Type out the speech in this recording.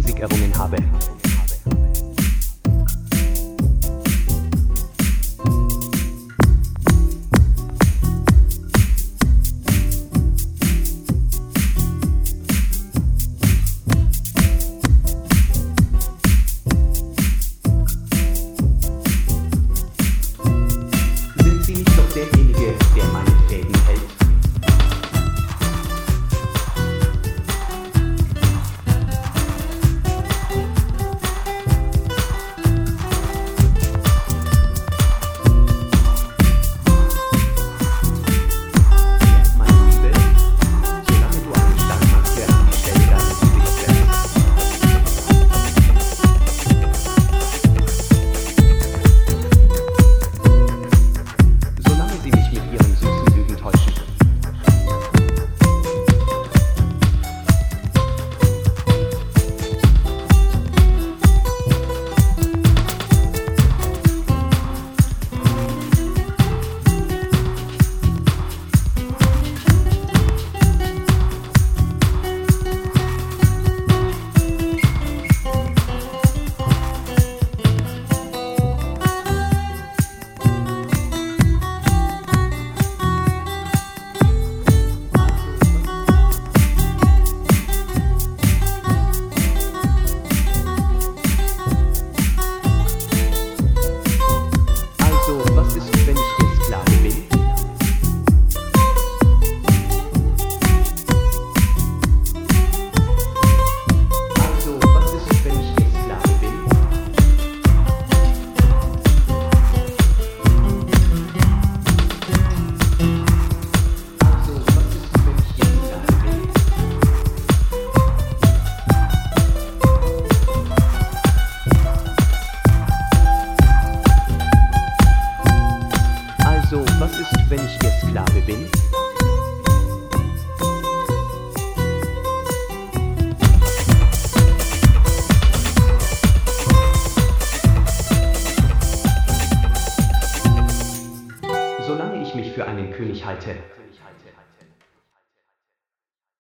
Musikerrungen habe. Solange ich mich für einen König halte,